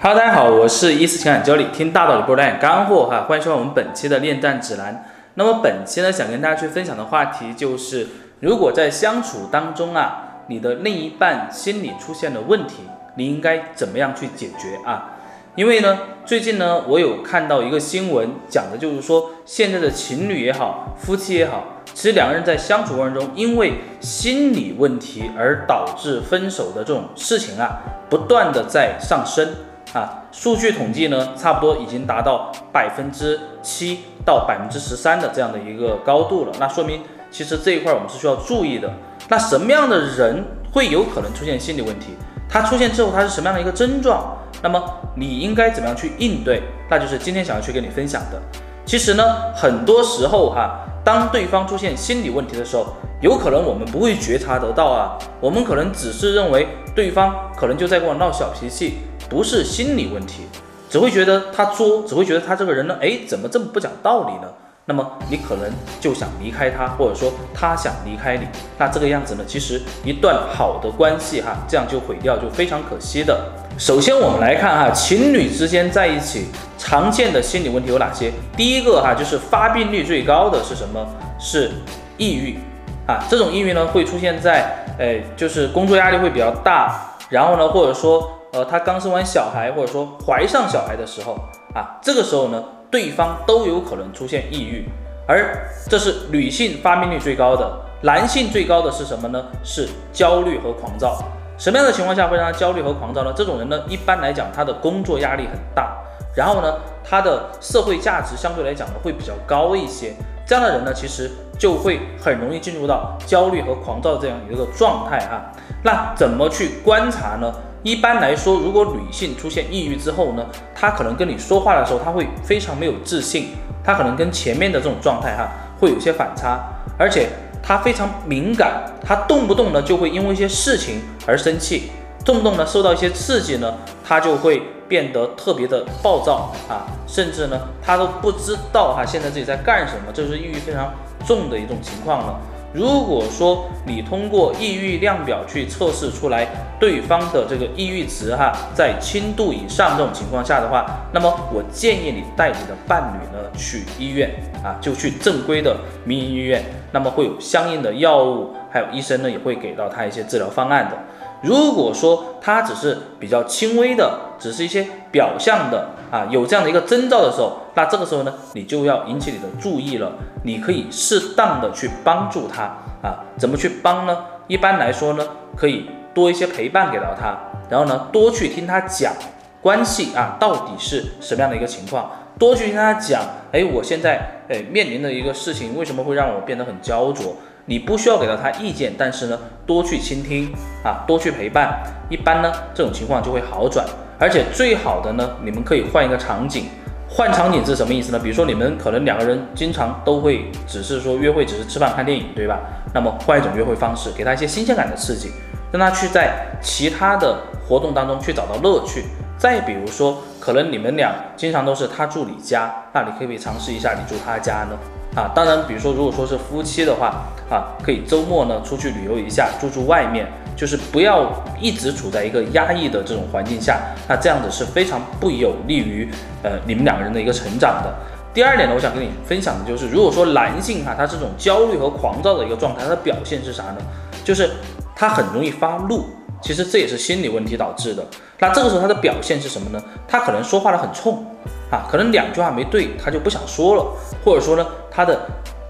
Hello，大家好，我是一思情感教理，听大道理不如来干货哈，欢迎收看我们本期的恋战指南。那么本期呢，想跟大家去分享的话题就是，如果在相处当中啊，你的另一半心里出现了问题，你应该怎么样去解决啊？因为呢，最近呢，我有看到一个新闻，讲的就是说，现在的情侣也好，夫妻也好，其实两个人在相处过程中，因为心理问题而导致分手的这种事情啊，不断的在上升。啊，数据统计呢，差不多已经达到百分之七到百分之十三的这样的一个高度了。那说明其实这一块我们是需要注意的。那什么样的人会有可能出现心理问题？他出现之后，他是什么样的一个症状？那么你应该怎么样去应对？那就是今天想要去跟你分享的。其实呢，很多时候哈，当对方出现心理问题的时候，有可能我们不会觉察得到啊，我们可能只是认为对方可能就在跟我闹小脾气。不是心理问题，只会觉得他作，只会觉得他这个人呢，哎，怎么这么不讲道理呢？那么你可能就想离开他，或者说他想离开你，那这个样子呢，其实一段好的关系哈，这样就毁掉就非常可惜的。首先我们来看哈，情侣之间在一起常见的心理问题有哪些？第一个哈，就是发病率最高的是什么？是抑郁啊，这种抑郁呢会出现在，哎，就是工作压力会比较大，然后呢，或者说。呃，他刚生完小孩，或者说怀上小孩的时候啊，这个时候呢，对方都有可能出现抑郁，而这是女性发病率最高的，男性最高的是什么呢？是焦虑和狂躁。什么样的情况下会让他焦虑和狂躁呢？这种人呢，一般来讲他的工作压力很大，然后呢，他的社会价值相对来讲呢会比较高一些，这样的人呢，其实就会很容易进入到焦虑和狂躁这样一个状态哈。那怎么去观察呢？一般来说，如果女性出现抑郁之后呢，她可能跟你说话的时候，她会非常没有自信，她可能跟前面的这种状态哈会有些反差，而且她非常敏感，她动不动呢就会因为一些事情而生气，动不动呢受到一些刺激呢，她就会变得特别的暴躁啊，甚至呢她都不知道哈现在自己在干什么，这是抑郁非常重的一种情况了。如果说你通过抑郁量表去测试出来对方的这个抑郁值哈，在轻度以上这种情况下的话，那么我建议你带你的伴侣呢去医院啊，就去正规的民营医院，那么会有相应的药物，还有医生呢也会给到他一些治疗方案的。如果说他只是比较轻微的，只是一些表象的啊，有这样的一个征兆的时候，那这个时候呢，你就要引起你的注意了。你可以适当的去帮助他啊，怎么去帮呢？一般来说呢，可以多一些陪伴给到他，然后呢，多去听他讲关系啊，到底是什么样的一个情况，多去听他讲，哎，我现在哎面临的一个事情，为什么会让我变得很焦灼？你不需要给到他意见，但是呢，多去倾听啊，多去陪伴，一般呢，这种情况就会好转。而且最好的呢，你们可以换一个场景，换场景是什么意思呢？比如说你们可能两个人经常都会只是说约会，只是吃饭看电影，对吧？那么换一种约会方式，给他一些新鲜感的刺激，让他去在其他的活动当中去找到乐趣。再比如说，可能你们俩经常都是他住你家，那你可不可以尝试一下你住他家呢？啊，当然，比如说，如果说是夫妻的话，啊，可以周末呢出去旅游一下，住住外面，就是不要一直处在一个压抑的这种环境下，那这样子是非常不有利于呃你们两个人的一个成长的。第二点呢，我想跟你分享的就是，如果说男性哈，他这种焦虑和狂躁的一个状态，他的表现是啥呢？就是他很容易发怒。其实这也是心理问题导致的。那这个时候他的表现是什么呢？他可能说话的很冲啊，可能两句话没对，他就不想说了，或者说呢，他的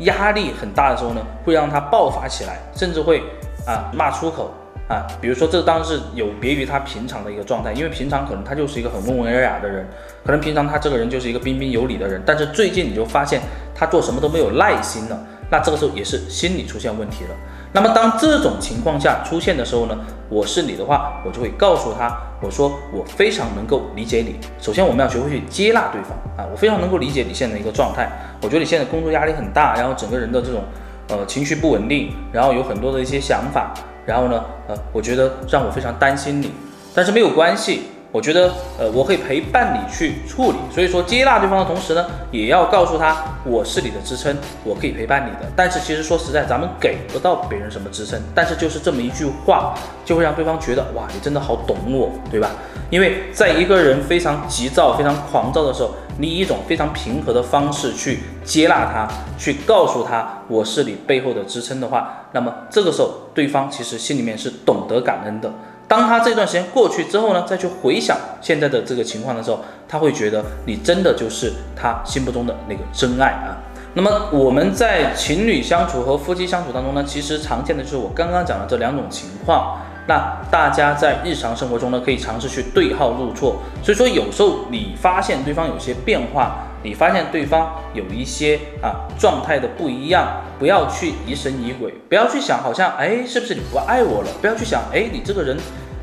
压力很大的时候呢，会让他爆发起来，甚至会啊骂出口啊。比如说这当然是有别于他平常的一个状态，因为平常可能他就是一个很温文尔雅的人，可能平常他这个人就是一个彬彬有礼的人，但是最近你就发现他做什么都没有耐心了，那这个时候也是心理出现问题了。那么当这种情况下出现的时候呢，我是你的话，我就会告诉他，我说我非常能够理解你。首先我们要学会去接纳对方啊，我非常能够理解你现在的一个状态。我觉得你现在工作压力很大，然后整个人的这种呃情绪不稳定，然后有很多的一些想法，然后呢呃，我觉得让我非常担心你。但是没有关系我觉得，呃，我可以陪伴你去处理。所以说，接纳对方的同时呢，也要告诉他，我是你的支撑，我可以陪伴你的。但是其实说实在，咱们给不到别人什么支撑，但是就是这么一句话，就会让对方觉得，哇，你真的好懂我，对吧？因为在一个人非常急躁、非常狂躁的时候，你以一种非常平和的方式去接纳他，去告诉他我是你背后的支撑的话，那么这个时候对方其实心里面是懂得感恩的。当他这段时间过去之后呢，再去回想现在的这个情况的时候，他会觉得你真的就是他心目中的那个真爱啊。那么我们在情侣相处和夫妻相处当中呢，其实常见的就是我刚刚讲的这两种情况。那大家在日常生活中呢，可以尝试去对号入座。所以说，有时候你发现对方有些变化，你发现对方有一些啊状态的不一样，不要去疑神疑鬼，不要去想好像哎是不是你不爱我了，不要去想哎你这个人。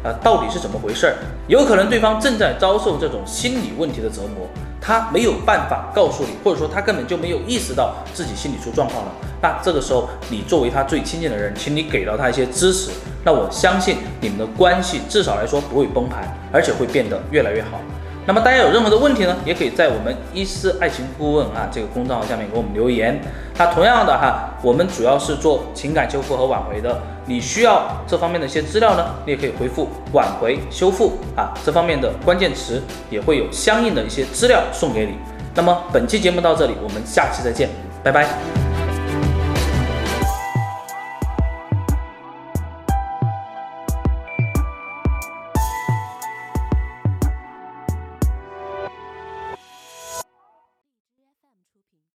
呃，到底是怎么回事儿？有可能对方正在遭受这种心理问题的折磨，他没有办法告诉你，或者说他根本就没有意识到自己心理出状况了。那这个时候，你作为他最亲近的人，请你给到他一些支持。那我相信你们的关系至少来说不会崩盘，而且会变得越来越好。那么大家有任何的问题呢，也可以在我们一思爱情顾问啊这个公众号下面给我们留言。那同样的哈，我们主要是做情感修复和挽回的。你需要这方面的一些资料呢，你也可以回复挽回修复啊这方面的关键词，也会有相应的一些资料送给你。那么本期节目到这里，我们下期再见，拜拜。